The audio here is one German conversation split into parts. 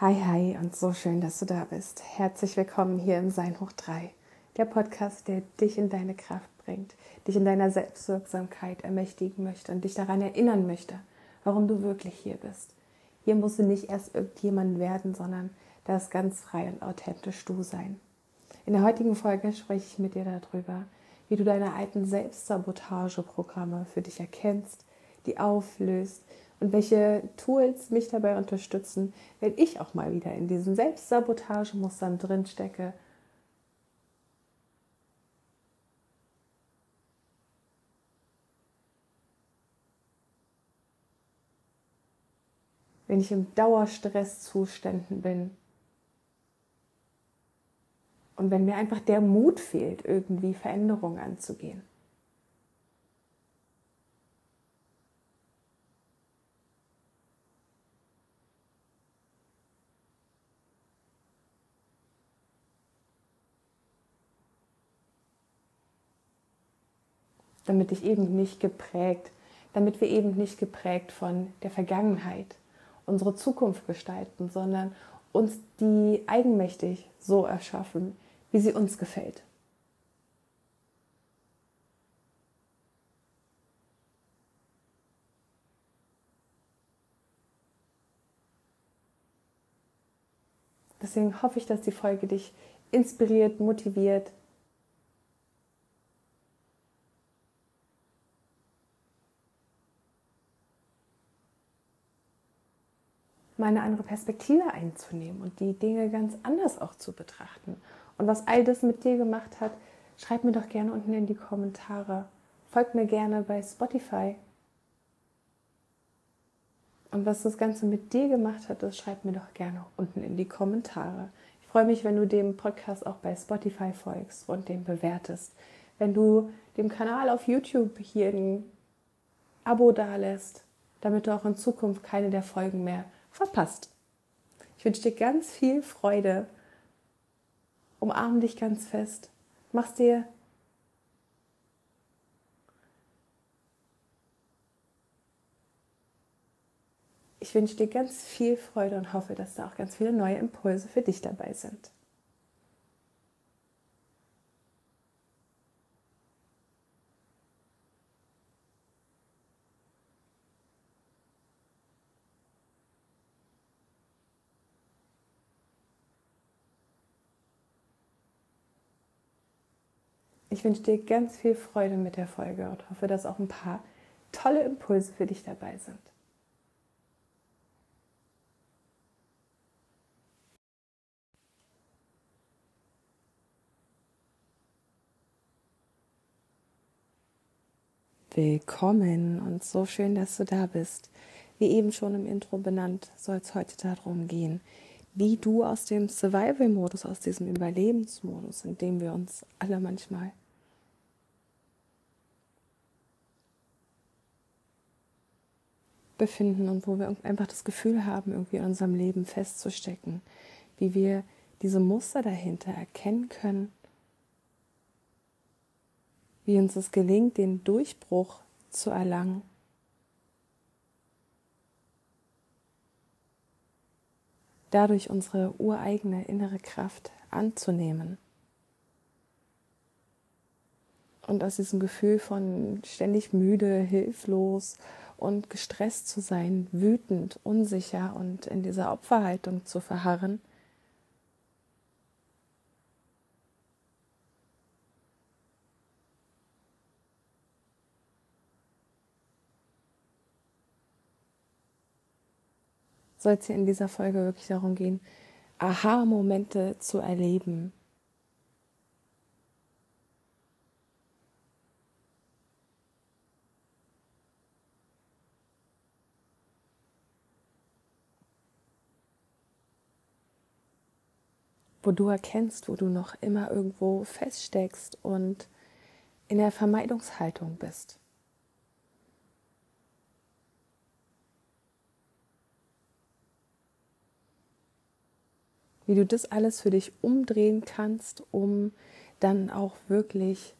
Hi, hi und so schön, dass du da bist. Herzlich willkommen hier im Sein hoch 3, der Podcast, der dich in deine Kraft bringt, dich in deiner Selbstwirksamkeit ermächtigen möchte und dich daran erinnern möchte, warum du wirklich hier bist. Hier musst du nicht erst irgendjemand werden, sondern das ganz frei und authentisch du sein. In der heutigen Folge spreche ich mit dir darüber, wie du deine alten Selbstsabotageprogramme für dich erkennst, die auflöst und welche Tools mich dabei unterstützen, wenn ich auch mal wieder in diesen Selbstsabotagemustern drinstecke. Wenn ich im Dauerstresszuständen bin und wenn mir einfach der Mut fehlt, irgendwie Veränderungen anzugehen. Damit ich eben nicht geprägt, damit wir eben nicht geprägt von der Vergangenheit unsere Zukunft gestalten, sondern uns die eigenmächtig so erschaffen, wie sie uns gefällt. Deswegen hoffe ich, dass die Folge dich inspiriert, motiviert, mal eine andere Perspektive einzunehmen und die Dinge ganz anders auch zu betrachten. Und was all das mit dir gemacht hat, schreib mir doch gerne unten in die Kommentare. Folgt mir gerne bei Spotify. Und was das Ganze mit dir gemacht hat, das schreib mir doch gerne unten in die Kommentare. Ich freue mich, wenn du dem Podcast auch bei Spotify folgst und den bewertest. Wenn du dem Kanal auf YouTube hier ein Abo dalässt, damit du auch in Zukunft keine der Folgen mehr verpasst. Ich wünsche dir ganz viel Freude. Umarm dich ganz fest. Mach's dir Ich wünsche dir ganz viel Freude und hoffe, dass da auch ganz viele neue Impulse für dich dabei sind. Ich wünsche dir ganz viel Freude mit der Folge und hoffe, dass auch ein paar tolle Impulse für dich dabei sind. Willkommen und so schön, dass du da bist. Wie eben schon im Intro benannt, soll es heute darum gehen, wie du aus dem Survival-Modus, aus diesem Überlebensmodus, in dem wir uns alle manchmal befinden und wo wir einfach das Gefühl haben, irgendwie in unserem Leben festzustecken, wie wir diese Muster dahinter erkennen können, wie uns es gelingt, den Durchbruch zu erlangen. Dadurch unsere ureigene innere Kraft anzunehmen. Und aus diesem Gefühl von ständig müde, hilflos und gestresst zu sein, wütend, unsicher und in dieser Opferhaltung zu verharren, soll es hier in dieser Folge wirklich darum gehen, Aha-Momente zu erleben, wo du erkennst, wo du noch immer irgendwo feststeckst und in der Vermeidungshaltung bist. Wie du das alles für dich umdrehen kannst, um dann auch wirklich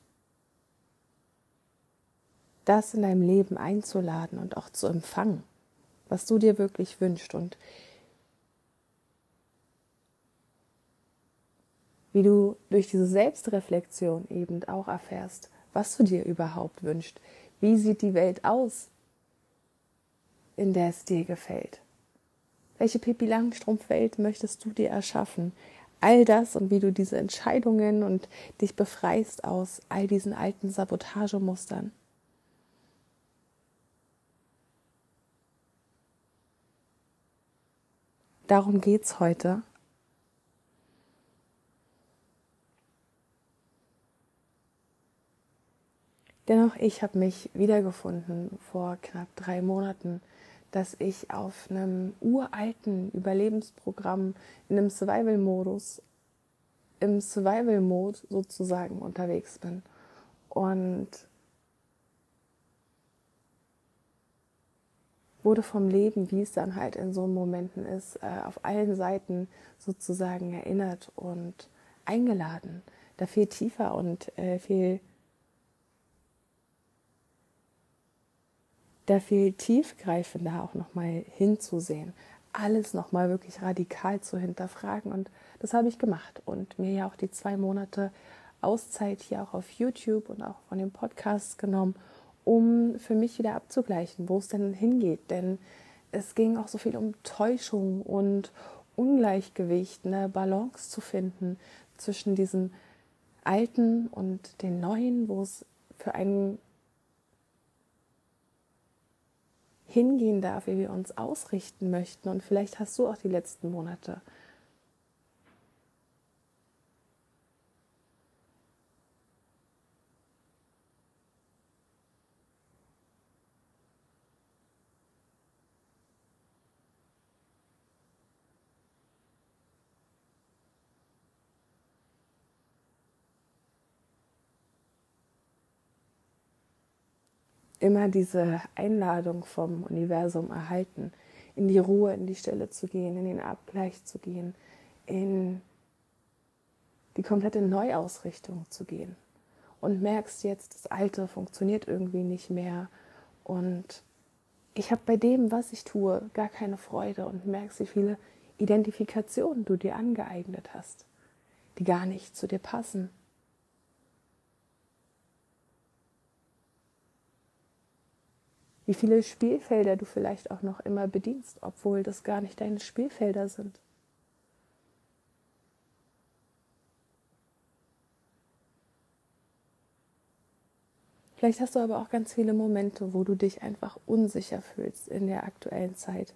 das in deinem Leben einzuladen und auch zu empfangen, was du dir wirklich wünschst und wie du durch diese Selbstreflexion eben auch erfährst, was du dir überhaupt wünschst. Wie sieht die Welt aus, in der es dir gefällt? Welche Pippi Langstrumpf-Welt möchtest du dir erschaffen? All das und wie du diese Entscheidungen und dich befreist aus all diesen alten Sabotagemustern. Darum geht's heute. Dennoch, ich habe mich wiedergefunden vor knapp drei Monaten, dass ich auf einem uralten Überlebensprogramm in einem Survival-Modus, im Survival-Mode sozusagen unterwegs bin. Und wurde vom Leben, wie es dann halt in so Momenten ist, äh, auf allen Seiten sozusagen erinnert und eingeladen, da viel tiefer und äh, viel da viel tiefgreifender auch nochmal hinzusehen, alles nochmal wirklich radikal zu hinterfragen. Und das habe ich gemacht und mir ja auch die zwei Monate Auszeit hier auch auf YouTube und auch von den Podcasts genommen, um für mich wieder abzugleichen, wo es denn hingeht. Denn es ging auch so viel um Täuschung und Ungleichgewicht, eine Balance zu finden zwischen diesem Alten und den Neuen, wo es für einen hingehen darf, wie wir uns ausrichten möchten. Und vielleicht hast du auch die letzten Monate immer diese Einladung vom Universum erhalten, in die Ruhe, in die Stille zu gehen, in den Abgleich zu gehen, in die komplette Neuausrichtung zu gehen. Und merkst jetzt, das Alte funktioniert irgendwie nicht mehr. Und ich habe bei dem, was ich tue, gar keine Freude und merkst, wie viele Identifikationen du dir angeeignet hast, die gar nicht zu dir passen wie viele Spielfelder du vielleicht auch noch immer bedienst, obwohl das gar nicht deine Spielfelder sind. Vielleicht hast du aber auch ganz viele Momente, wo du dich einfach unsicher fühlst in der aktuellen Zeit.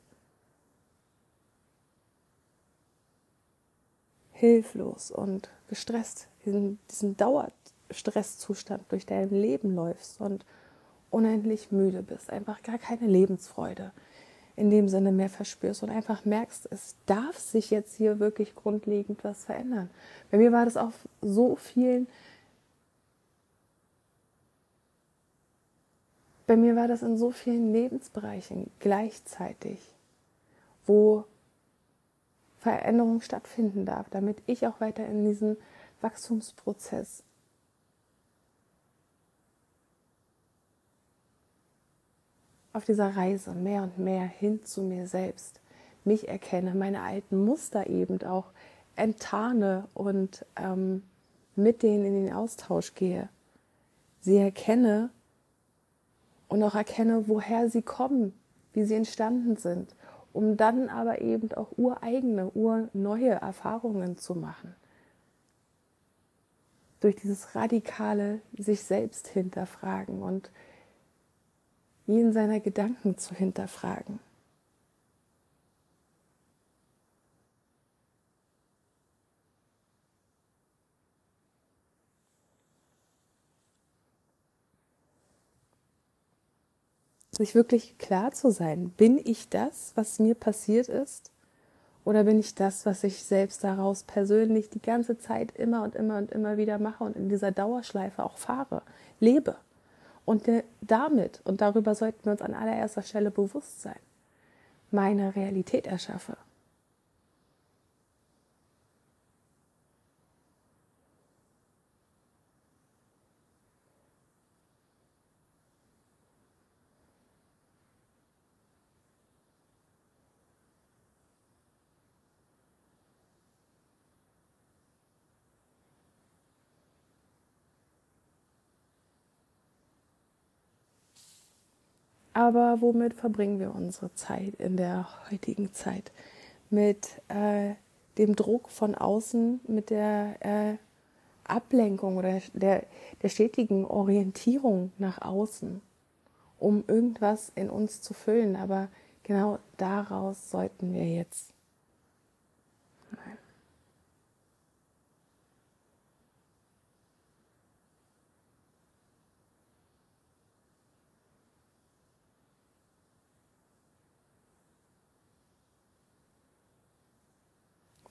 Hilflos und gestresst, in diesem Dauerstresszustand durch dein Leben läufst und unendlich müde bist, einfach gar keine Lebensfreude in dem Sinne mehr verspürst und einfach merkst, es darf sich jetzt hier wirklich grundlegend was verändern. Bei mir war das auf so vielen, bei mir war das in so vielen Lebensbereichen gleichzeitig, wo Veränderung stattfinden darf, damit ich auch weiter in diesen Wachstumsprozess auf dieser Reise mehr und mehr hin zu mir selbst, mich erkenne, meine alten Muster eben auch enttarne und ähm, mit denen in den Austausch gehe. Sie erkenne und auch erkenne, woher sie kommen, wie sie entstanden sind, um dann aber eben auch ureigene, urneue Erfahrungen zu machen. Durch dieses radikale sich selbst hinterfragen und jeden seiner Gedanken zu hinterfragen. Sich wirklich klar zu sein, bin ich das, was mir passiert ist? Oder bin ich das, was ich selbst daraus persönlich die ganze Zeit immer und immer und immer wieder mache und in dieser Dauerschleife auch fahre, lebe? Und damit, und darüber sollten wir uns an allererster Stelle bewusst sein, meine Realität erschaffe. Aber womit verbringen wir unsere Zeit in der heutigen Zeit? Mit äh, dem Druck von außen, mit der äh, Ablenkung oder der, der stetigen Orientierung nach außen, um irgendwas in uns zu füllen. Aber genau daraus sollten wir jetzt. Nein.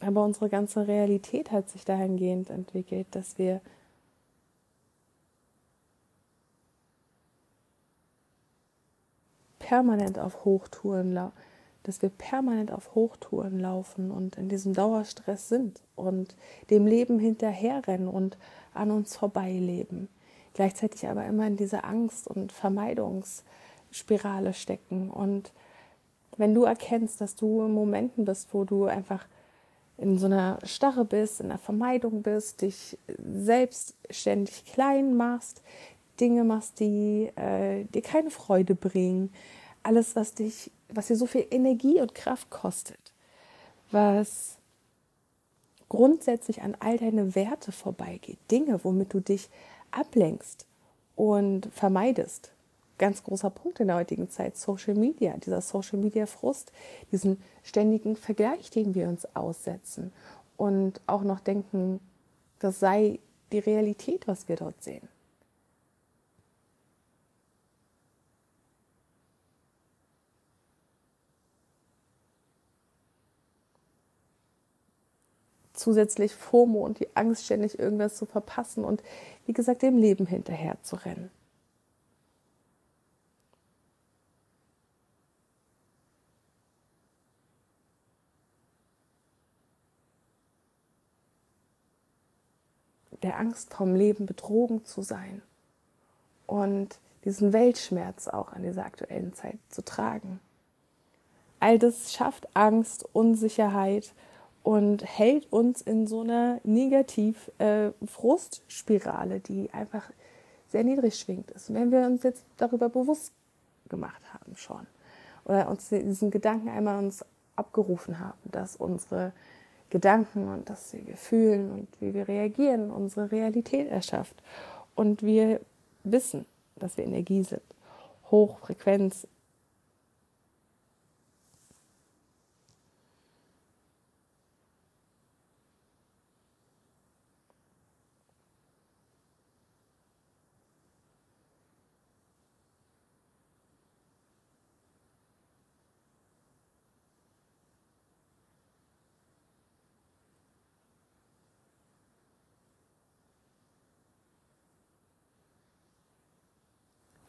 Aber unsere ganze Realität hat sich dahingehend entwickelt, dass wir permanent auf Hochtouren dass wir permanent auf Hochtouren laufen und in diesem Dauerstress sind und dem Leben hinterherrennen und an uns vorbeileben. Gleichzeitig aber immer in dieser Angst- und Vermeidungsspirale stecken. Und wenn du erkennst, dass du in Momenten bist, wo du einfach in so einer Starre bist, in einer Vermeidung bist, dich selbstständig klein machst, Dinge machst, die äh, dir keine Freude bringen, alles, was dich, was dir so viel Energie und Kraft kostet, was grundsätzlich an all deine Werte vorbeigeht, Dinge, womit du dich ablenkst und vermeidest ganz großer Punkt in der heutigen Zeit, Social Media, dieser Social Media Frust, diesen ständigen Vergleich, den wir uns aussetzen und auch noch denken, das sei die Realität, was wir dort sehen. Zusätzlich FOMO und die Angst, ständig irgendwas zu verpassen und wie gesagt, dem Leben hinterher zu rennen. Angst vom Leben betrogen zu sein und diesen Weltschmerz auch in dieser aktuellen Zeit zu tragen. All das schafft Angst, Unsicherheit und hält uns in so einer Negativ-Frustspirale, äh, die einfach sehr niedrig schwingt ist. Wenn wir uns jetzt darüber bewusst gemacht haben schon oder uns diesen Gedanken einmal uns abgerufen haben, dass unsere Gedanken und das, wie wir fühlen und wie wir reagieren, unsere Realität erschafft. Und wir wissen, dass wir Energie sind. Hochfrequenz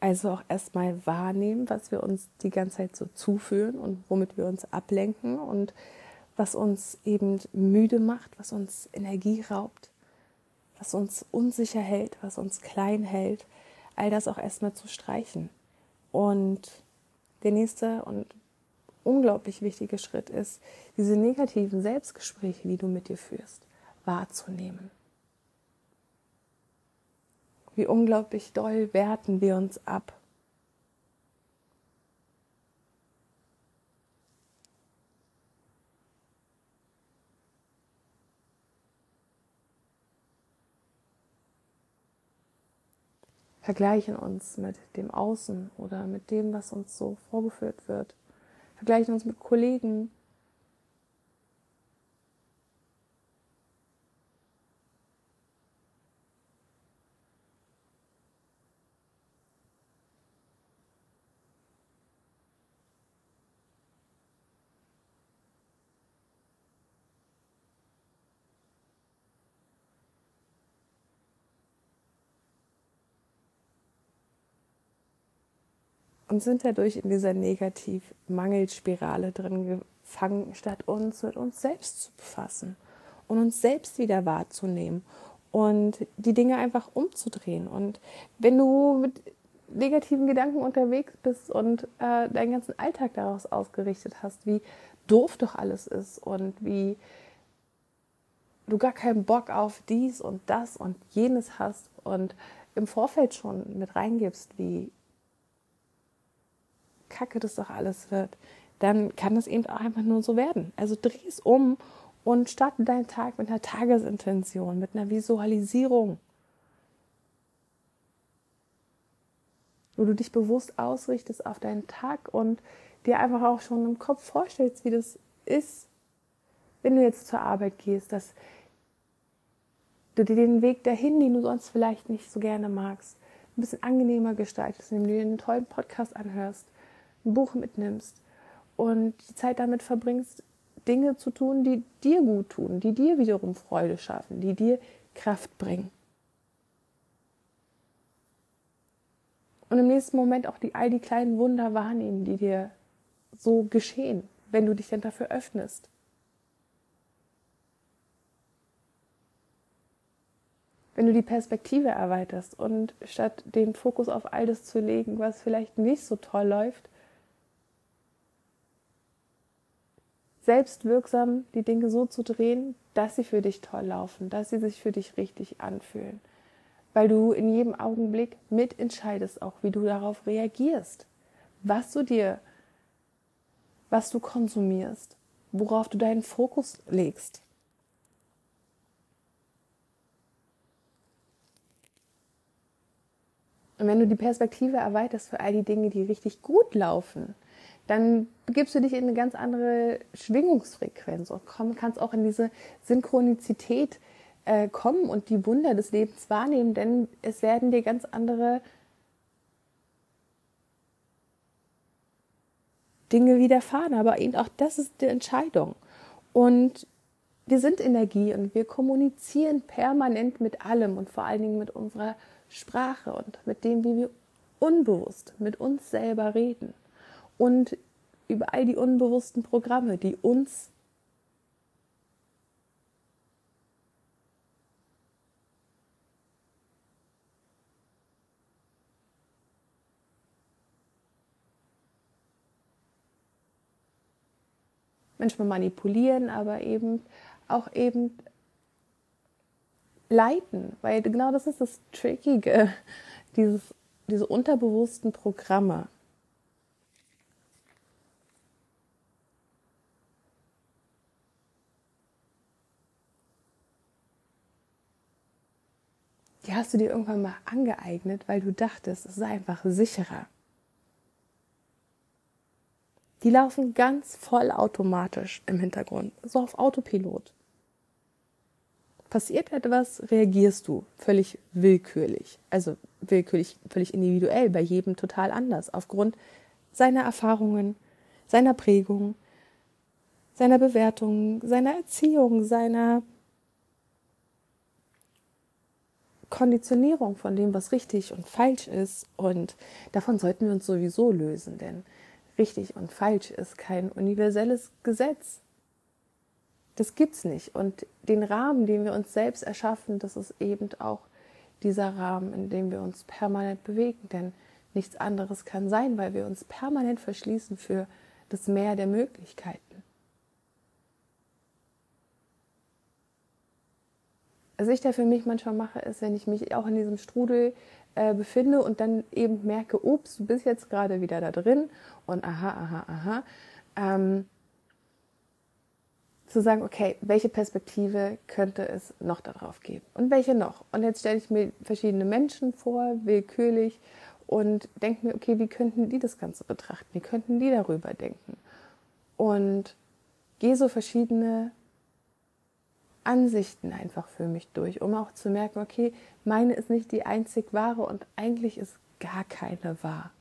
Also auch erstmal wahrnehmen, was wir uns die ganze Zeit so zuführen und womit wir uns ablenken und was uns eben müde macht, was uns Energie raubt, was uns unsicher hält, was uns klein hält, all das auch erstmal zu streichen. Und der nächste und unglaublich wichtige Schritt ist, diese negativen Selbstgespräche, die du mit dir führst, wahrzunehmen wie unglaublich doll werten wir uns ab. vergleichen uns mit dem Außen oder mit dem, was uns so vorgeführt wird, vergleichen uns mit Kollegen, und sind dadurch in dieser Negativ-Mangelspirale drin gefangen, statt uns mit uns selbst zu befassen und uns selbst wieder wahrzunehmen und die Dinge einfach umzudrehen. Und wenn du mit negativen Gedanken unterwegs bist und äh, deinen ganzen Alltag daraus ausgerichtet hast, wie doof doch alles ist und wie du gar keinen Bock auf dies und das und jenes hast und im Vorfeld schon mit reingibst, wie kacke das doch alles wird, dann kann es eben auch einfach nur so werden. Also dreh es um und starte deinen Tag mit einer Tagesintention, mit einer Visualisierung. Wo du dich bewusst ausrichtest auf deinen Tag und dir einfach auch schon im Kopf vorstellst, wie das ist, wenn du jetzt zur Arbeit gehst, dass du dir den Weg dahin, den du sonst vielleicht nicht so gerne magst, ein bisschen angenehmer gestaltest, indem du dir einen tollen Podcast anhörst, ein Buch mitnimmst und die Zeit damit verbringst, Dinge zu tun, die dir gut tun, die dir wiederum Freude schaffen, die dir Kraft bringen. Und im nächsten Moment auch die, all die kleinen Wunder wahrnehmen, die dir so geschehen, wenn du dich denn dafür öffnest. wenn du die Perspektive erweiterst und statt den Fokus auf all das zu legen, was vielleicht nicht so toll läuft, selbstwirksam die Dinge so zu drehen, dass sie für dich toll laufen, dass sie sich für dich richtig anfühlen. Weil du in jedem Augenblick mitentscheidest, auch wie du darauf reagierst, was du dir, was du konsumierst, worauf du deinen Fokus legst. Und wenn du die Perspektive erweiterst für all die Dinge, die richtig gut laufen, dann begibst du dich in eine ganz andere Schwingungsfrequenz und komm, kannst auch in diese Synchronizität äh, kommen und die Wunder des Lebens wahrnehmen, denn es werden dir ganz andere Dinge widerfahren. Aber eben auch das ist die Entscheidung. Und wir sind Energie und wir kommunizieren permanent mit allem und vor allen Dingen mit unserer Sprache und mit dem, wie wir unbewusst mit uns selber reden und über all die unbewussten Programme, die uns manchmal manipulieren, aber eben auch eben leiten, weil genau das ist das Trickige, dieses, diese unterbewussten Programme. Hast du dir irgendwann mal angeeignet, weil du dachtest, es sei einfach sicherer. Die laufen ganz vollautomatisch im Hintergrund, so auf Autopilot passiert etwas, reagierst du völlig willkürlich. Also willkürlich, völlig individuell, bei jedem total anders, aufgrund seiner Erfahrungen, seiner Prägung, seiner Bewertung, seiner Erziehung, seiner Konditionierung von dem, was richtig und falsch ist. Und davon sollten wir uns sowieso lösen, denn richtig und falsch ist kein universelles Gesetz. Das gibt's nicht. Und den Rahmen, den wir uns selbst erschaffen, das ist eben auch dieser Rahmen, in dem wir uns permanent bewegen. Denn nichts anderes kann sein, weil wir uns permanent verschließen für das Meer der Möglichkeiten. Was ich da für mich manchmal mache, ist, wenn ich mich auch in diesem Strudel äh, befinde und dann eben merke, ups, du bist jetzt gerade wieder da drin und aha, aha, aha. Ähm, zu sagen, okay, welche Perspektive könnte es noch darauf geben und welche noch? Und jetzt stelle ich mir verschiedene Menschen vor, willkürlich und denke mir, okay, wie könnten die das Ganze betrachten? Wie könnten die darüber denken? Und gehe so verschiedene Ansichten einfach für mich durch, um auch zu merken, okay, meine ist nicht die einzig wahre und eigentlich ist gar keine wahr.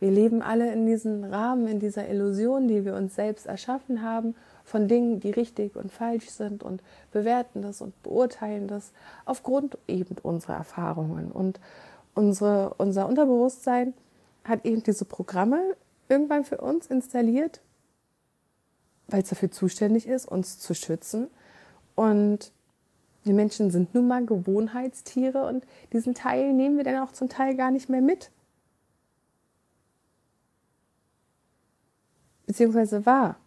Wir leben alle in diesem Rahmen, in dieser Illusion, die wir uns selbst erschaffen haben von Dingen, die richtig und falsch sind und bewerten das und beurteilen das aufgrund eben unserer Erfahrungen. Und unsere, unser Unterbewusstsein hat eben diese Programme irgendwann für uns installiert, weil es dafür zuständig ist, uns zu schützen. Und wir Menschen sind nun mal Gewohnheitstiere und diesen Teil nehmen wir dann auch zum Teil gar nicht mehr mit. Beziehungsweise wahr.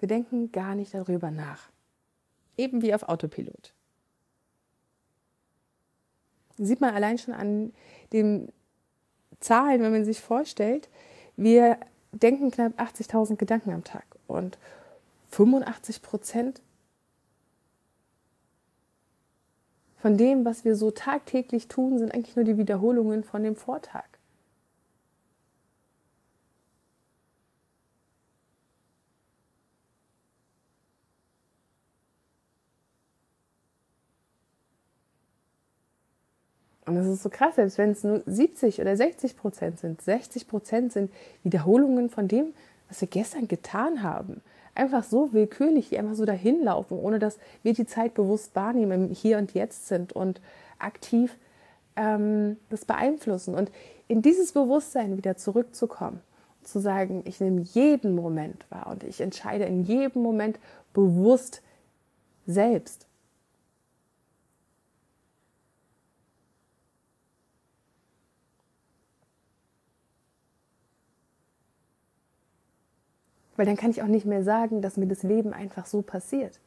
Wir denken gar nicht darüber nach. Eben wie auf Autopilot. Sieht man allein schon an den Zahlen, wenn man sich vorstellt, wir denken knapp 80.000 Gedanken am Tag und 85 Prozent von dem, was wir so tagtäglich tun, sind eigentlich nur die Wiederholungen von dem Vortag. Und das ist so krass, selbst wenn es nur 70 oder 60 Prozent sind. 60 Prozent sind Wiederholungen von dem, was wir gestern getan haben. Einfach so willkürlich, die einfach so dahin laufen, ohne dass wir die Zeit bewusst wahrnehmen, hier und jetzt sind und aktiv ähm, das beeinflussen. Und in dieses Bewusstsein wieder zurückzukommen, zu sagen, ich nehme jeden Moment wahr und ich entscheide in jedem Moment bewusst selbst. Weil dann kann ich auch nicht mehr sagen, dass mir das Leben einfach so passiert.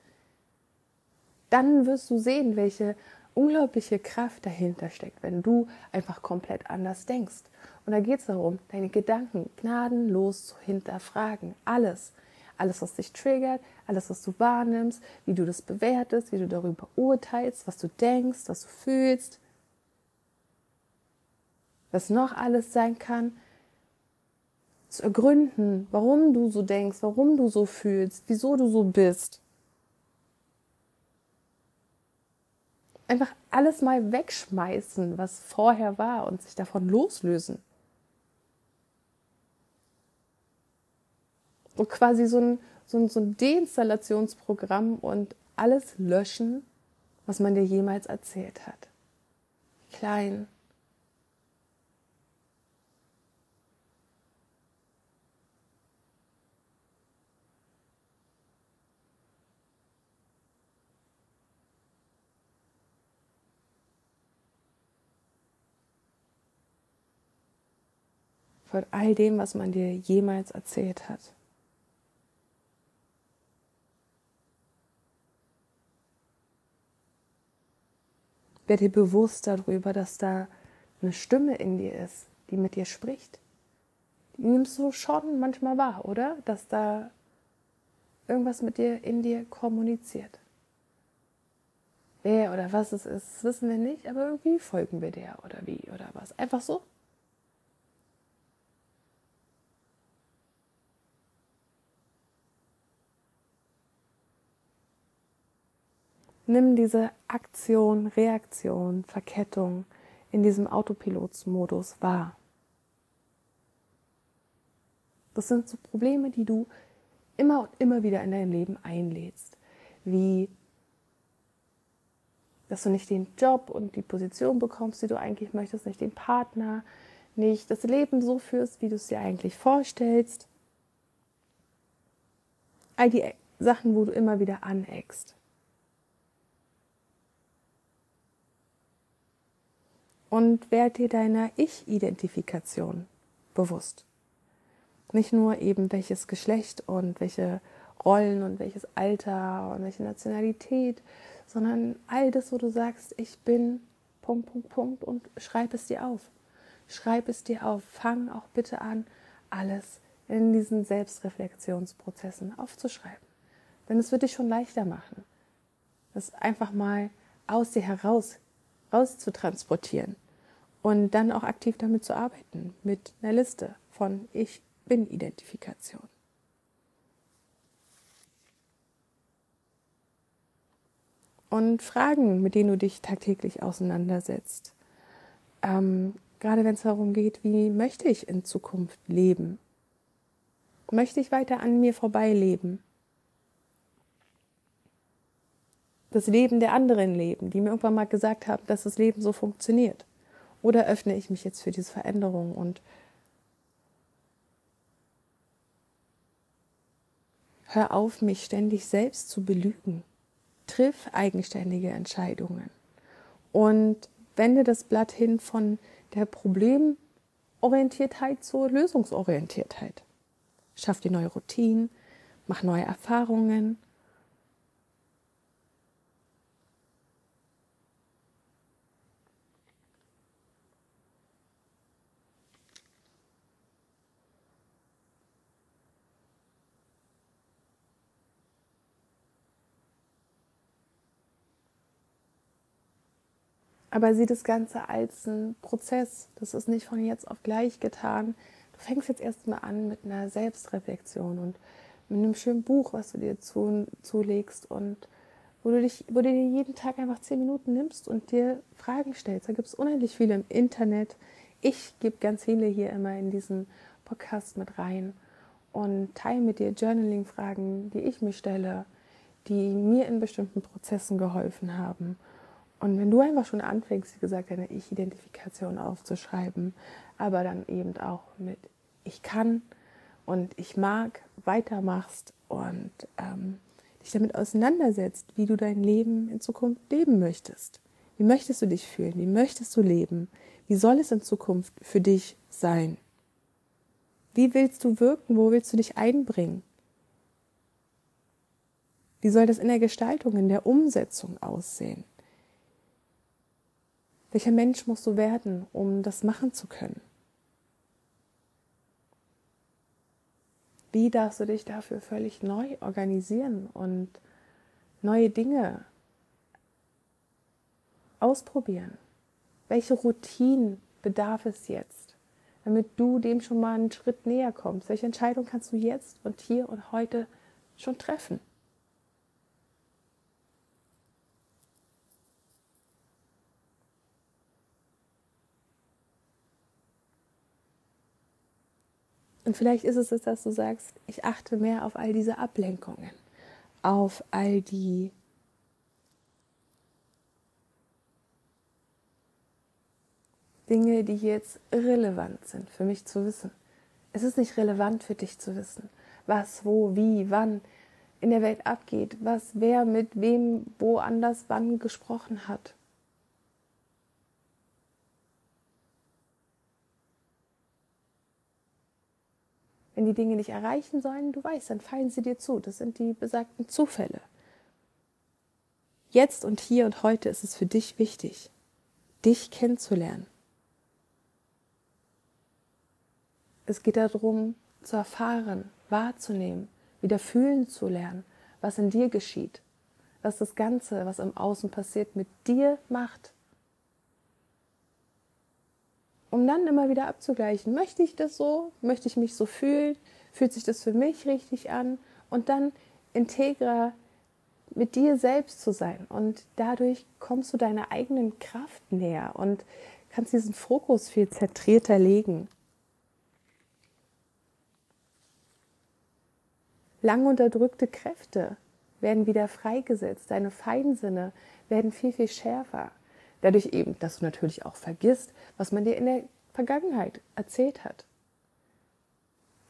Dann wirst du sehen, welche unglaubliche Kraft dahinter steckt, wenn du einfach komplett anders denkst. Und da geht es darum, deine Gedanken gnadenlos zu hinterfragen. Alles. Alles, was dich triggert, alles, was du wahrnimmst, wie du das bewertest, wie du darüber urteilst, was du denkst, was du fühlst. Was noch alles sein kann, zu ergründen, warum du so denkst, warum du so fühlst, wieso du so bist. Einfach alles mal wegschmeißen, was vorher war und sich davon loslösen. Und quasi so ein, so ein, so ein Deinstallationsprogramm und alles löschen, was man dir jemals erzählt hat. Klein, von all dem, was man dir jemals erzählt hat. Werd dir bewusst darüber, dass da eine Stimme in dir ist, die mit dir spricht. Die nimmst du schon manchmal wahr, oder? Dass da irgendwas mit dir in dir kommuniziert. Wer oder was es ist, wissen wir nicht, aber irgendwie folgen wir der oder wie oder was. Einfach so. Nimm diese Aktion, Reaktion, Verkettung in diesem Autopilotsmodus wahr. Das sind so Probleme, die du immer und immer wieder in dein Leben einlädst. Wie, dass du nicht den Job und die Position bekommst, die du eigentlich möchtest, nicht den Partner, nicht das Leben so führst, wie du es dir eigentlich vorstellst. All die Sachen, wo du immer wieder aneckst. Und werd dir deiner Ich-Identifikation bewusst. Nicht nur eben welches Geschlecht und welche Rollen und welches Alter und welche Nationalität, sondern all das, wo du sagst, ich bin Punkt, Punkt, Punkt und schreib es dir auf. Schreib es dir auf. Fang auch bitte an, alles in diesen Selbstreflexionsprozessen aufzuschreiben. Denn es wird dich schon leichter machen, das einfach mal aus dir heraus raus zu transportieren und dann auch aktiv damit zu arbeiten, mit einer Liste von Ich bin Identifikation. Und Fragen, mit denen du dich tagtäglich auseinandersetzt. Ähm, gerade wenn es darum geht, wie möchte ich in Zukunft leben? Möchte ich weiter an mir vorbeileben? Das Leben der anderen leben, die mir irgendwann mal gesagt haben, dass das Leben so funktioniert? Oder öffne ich mich jetzt für diese Veränderung und hör auf, mich ständig selbst zu belügen. Triff eigenständige Entscheidungen und wende das Blatt hin von der Problemorientiertheit zur Lösungsorientiertheit. Schaff dir neue Routinen, mach neue Erfahrungen Aber sieh das Ganze als ein Prozess. Das ist nicht von jetzt auf gleich getan. Du fängst jetzt erstmal an mit einer Selbstreflexion und mit einem schönen Buch, was du dir zu, zulegst und wo du, dich, wo du dir jeden Tag einfach zehn Minuten nimmst und dir Fragen stellst. Da gibt es unendlich viele im Internet. Ich gebe ganz viele hier immer in diesen Podcast mit rein und teile mit dir Journaling-Fragen, die ich mir stelle, die mir in bestimmten Prozessen geholfen haben. Und wenn du einfach schon anfängst, wie gesagt, deine Ich-Identifikation aufzuschreiben, aber dann eben auch mit Ich kann und ich mag weitermachst und ähm, dich damit auseinandersetzt, wie du dein Leben in Zukunft leben möchtest. Wie möchtest du dich fühlen? Wie möchtest du leben? Wie soll es in Zukunft für dich sein? Wie willst du wirken? Wo willst du dich einbringen? Wie soll das in der Gestaltung, in der Umsetzung aussehen? Welcher Mensch musst du werden, um das machen zu können? Wie darfst du dich dafür völlig neu organisieren und neue Dinge ausprobieren? Welche Routinen bedarf es jetzt, damit du dem schon mal einen Schritt näher kommst? Welche Entscheidung kannst du jetzt und hier und heute schon treffen? Und vielleicht ist es, dass du sagst, ich achte mehr auf all diese Ablenkungen, auf all die Dinge, die jetzt irrelevant sind für mich zu wissen. Es ist nicht relevant für dich zu wissen, was, wo, wie, wann in der Welt abgeht, was wer mit wem woanders wann gesprochen hat. Wenn die Dinge nicht erreichen sollen, du weißt, dann fallen sie dir zu. Das sind die besagten Zufälle. Jetzt und hier und heute ist es für dich wichtig, dich kennenzulernen. Es geht darum, zu erfahren, wahrzunehmen, wieder fühlen zu lernen, was in dir geschieht, was das Ganze, was im Außen passiert, mit dir macht dann immer wieder abzugleichen, möchte ich das so, möchte ich mich so fühlen, fühlt sich das für mich richtig an? Und dann integrer mit dir selbst zu sein. Und dadurch kommst du deiner eigenen Kraft näher und kannst diesen Fokus viel zentrierter legen. Lang unterdrückte Kräfte werden wieder freigesetzt, deine Feinsinne werden viel, viel schärfer. Dadurch eben, dass du natürlich auch vergisst, was man dir in der Vergangenheit erzählt hat.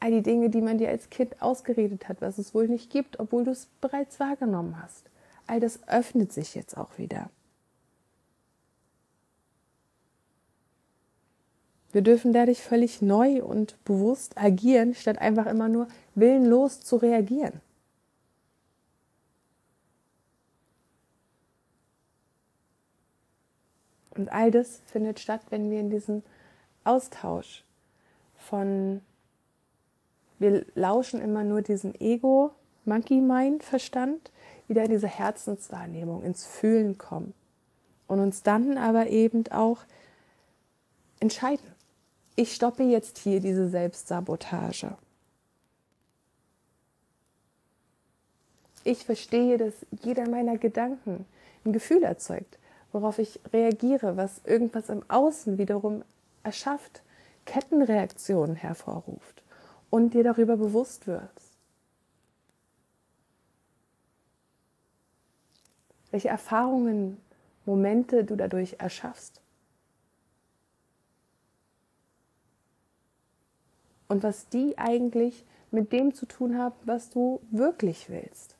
All die Dinge, die man dir als Kind ausgeredet hat, was es wohl nicht gibt, obwohl du es bereits wahrgenommen hast. All das öffnet sich jetzt auch wieder. Wir dürfen dadurch völlig neu und bewusst agieren, statt einfach immer nur willenlos zu reagieren. Und all das findet statt, wenn wir in diesem Austausch von, wir lauschen immer nur diesen Ego, Monkey Mind Verstand, wieder in diese Herzenswahrnehmung, ins Fühlen kommen und uns dann aber eben auch entscheiden. Ich stoppe jetzt hier diese Selbstsabotage. Ich verstehe, dass jeder meiner Gedanken ein Gefühl erzeugt worauf ich reagiere, was irgendwas im Außen wiederum erschafft, Kettenreaktionen hervorruft und dir darüber bewusst wirst. Welche Erfahrungen, Momente du dadurch erschaffst. Und was die eigentlich mit dem zu tun haben, was du wirklich willst.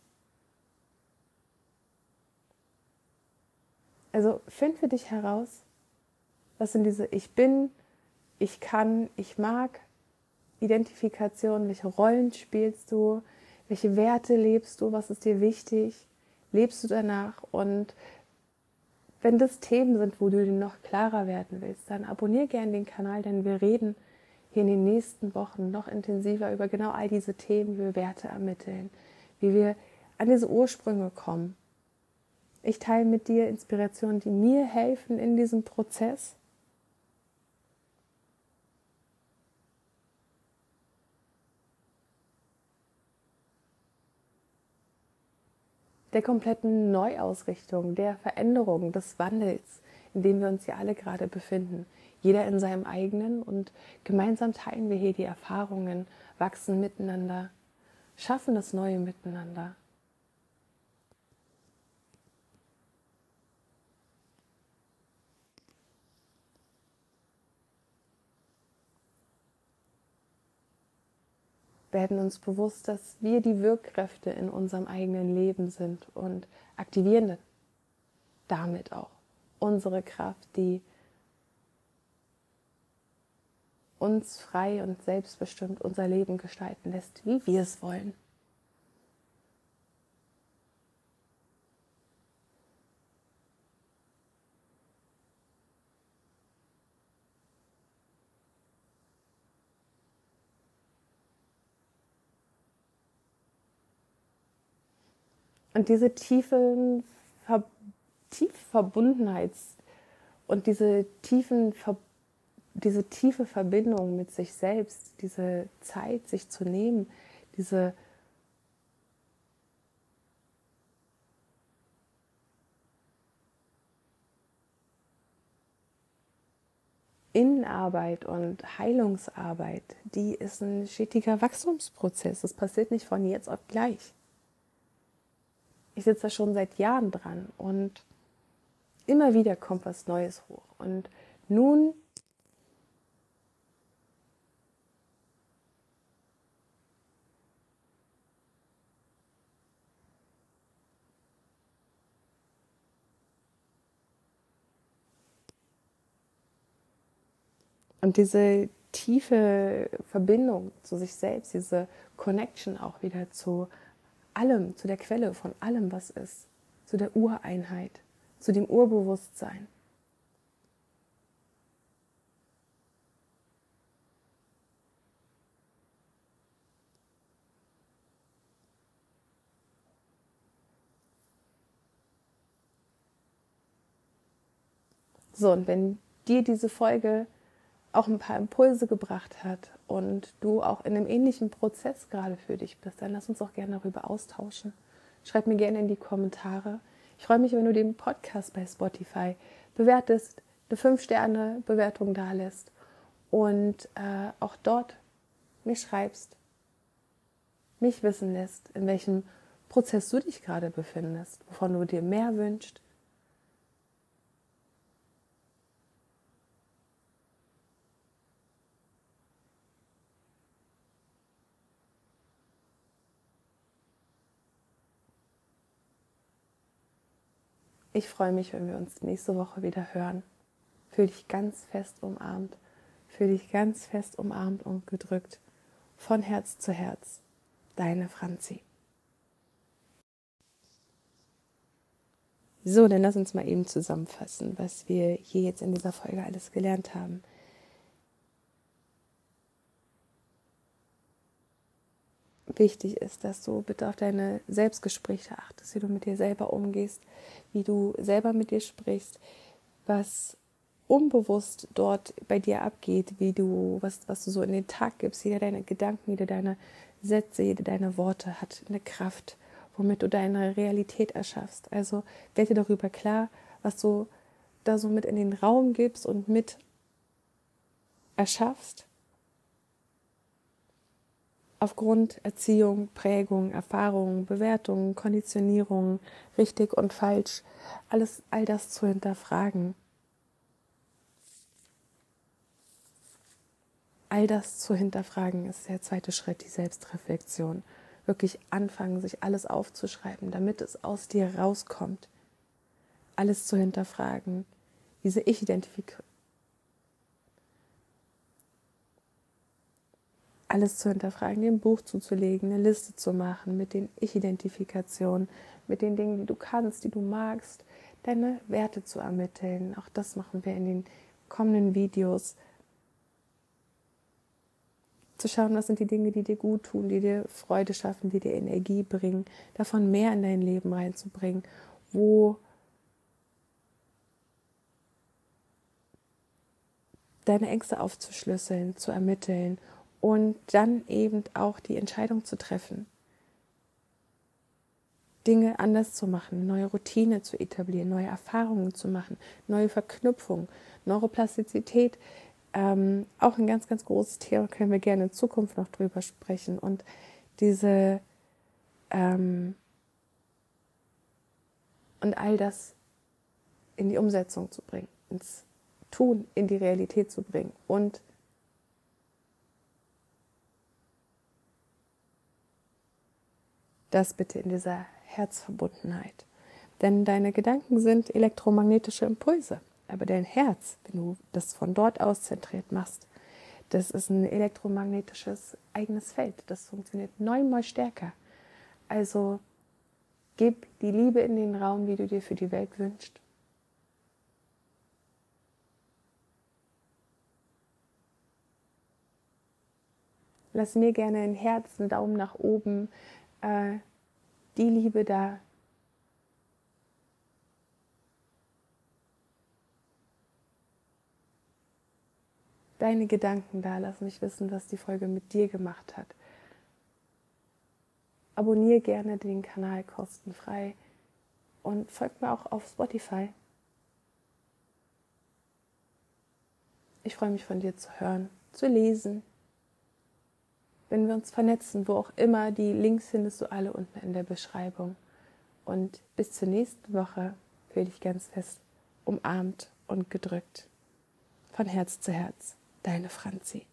Also find für dich heraus, was sind diese Ich bin, ich kann, ich mag Identifikation, welche Rollen spielst du, welche Werte lebst du, was ist dir wichtig, lebst du danach? Und wenn das Themen sind, wo du noch klarer werden willst, dann abonniere gerne den Kanal, denn wir reden hier in den nächsten Wochen noch intensiver über genau all diese Themen, wie wir Werte ermitteln, wie wir an diese Ursprünge kommen. Ich teile mit dir Inspirationen, die mir helfen in diesem Prozess. Der kompletten Neuausrichtung, der Veränderung, des Wandels, in dem wir uns ja alle gerade befinden. Jeder in seinem eigenen und gemeinsam teilen wir hier die Erfahrungen, wachsen miteinander, schaffen das Neue miteinander. Werden uns bewusst, dass wir die Wirkkräfte in unserem eigenen Leben sind und aktivieren damit auch unsere Kraft, die uns frei und selbstbestimmt unser Leben gestalten lässt, wie wir es wollen. Und diese tiefe, tiefe Verbundenheits- und diese, tiefen, diese tiefe Verbindung mit sich selbst, diese Zeit, sich zu nehmen, diese Innenarbeit und Heilungsarbeit, die ist ein stetiger Wachstumsprozess. Das passiert nicht von jetzt auf gleich ich sitze da schon seit Jahren dran und immer wieder kommt was Neues hoch. Und nun Und diese tiefe Verbindung zu sich selbst, diese Connection auch wieder zu allem, zu der Quelle von allem, was ist, zu der Ureinheit, zu dem Urbewusstsein. So, und wenn dir diese Folge auch ein paar Impulse gebracht hat und du auch in einem ähnlichen Prozess gerade für dich bist, dann lass uns auch gerne darüber austauschen. Schreib mir gerne in die Kommentare. Ich freue mich, wenn du den Podcast bei Spotify bewertest, eine 5-Sterne-Bewertung da lässt und äh, auch dort mir schreibst, mich wissen lässt, in welchem Prozess du dich gerade befindest, wovon du dir mehr wünschst Ich freue mich, wenn wir uns nächste Woche wieder hören. Fühl dich ganz fest umarmt. Fühl dich ganz fest umarmt und gedrückt. Von Herz zu Herz. Deine Franzi. So, dann lass uns mal eben zusammenfassen, was wir hier jetzt in dieser Folge alles gelernt haben. Wichtig ist, dass du bitte auf deine Selbstgespräche achtest, wie du mit dir selber umgehst, wie du selber mit dir sprichst, was unbewusst dort bei dir abgeht, wie du, was, was du so in den Tag gibst, jeder deine Gedanken, jede deine Sätze, jede deine Worte hat eine Kraft, womit du deine Realität erschaffst. Also werde dir darüber klar, was du da so mit in den Raum gibst und mit erschaffst aufgrund Erziehung, Prägung, Erfahrungen, Bewertungen, Konditionierungen, richtig und falsch, alles, all das zu hinterfragen. All das zu hinterfragen ist der zweite Schritt, die Selbstreflexion. Wirklich anfangen, sich alles aufzuschreiben, damit es aus dir rauskommt. Alles zu hinterfragen. Diese Ich-Identifikation alles zu hinterfragen, dir ein Buch zuzulegen, eine Liste zu machen mit den Ich-Identifikationen, mit den Dingen, die du kannst, die du magst, deine Werte zu ermitteln. Auch das machen wir in den kommenden Videos. Zu schauen, was sind die Dinge, die dir gut tun, die dir Freude schaffen, die dir Energie bringen, davon mehr in dein Leben reinzubringen. Wo deine Ängste aufzuschlüsseln, zu ermitteln und dann eben auch die Entscheidung zu treffen, Dinge anders zu machen, neue Routine zu etablieren, neue Erfahrungen zu machen, neue Verknüpfungen, Neuroplastizität. Ähm, auch ein ganz, ganz großes Thema, können wir gerne in Zukunft noch drüber sprechen. Und diese ähm, und all das in die Umsetzung zu bringen, ins Tun, in die Realität zu bringen und das bitte in dieser Herzverbundenheit. Denn deine Gedanken sind elektromagnetische Impulse. Aber dein Herz, wenn du das von dort aus zentriert machst, das ist ein elektromagnetisches eigenes Feld. Das funktioniert neunmal stärker. Also gib die Liebe in den Raum, wie du dir für die Welt wünschst. Lass mir gerne ein Herz, einen Daumen nach oben, äh, die Liebe da. Deine Gedanken da, lass mich wissen, was die Folge mit dir gemacht hat. Abonniere gerne den Kanal kostenfrei und folg mir auch auf Spotify. Ich freue mich von dir zu hören, zu lesen wenn wir uns vernetzen, wo auch immer. Die Links findest du alle unten in der Beschreibung. Und bis zur nächsten Woche fühle dich ganz fest umarmt und gedrückt. Von Herz zu Herz, deine Franzi.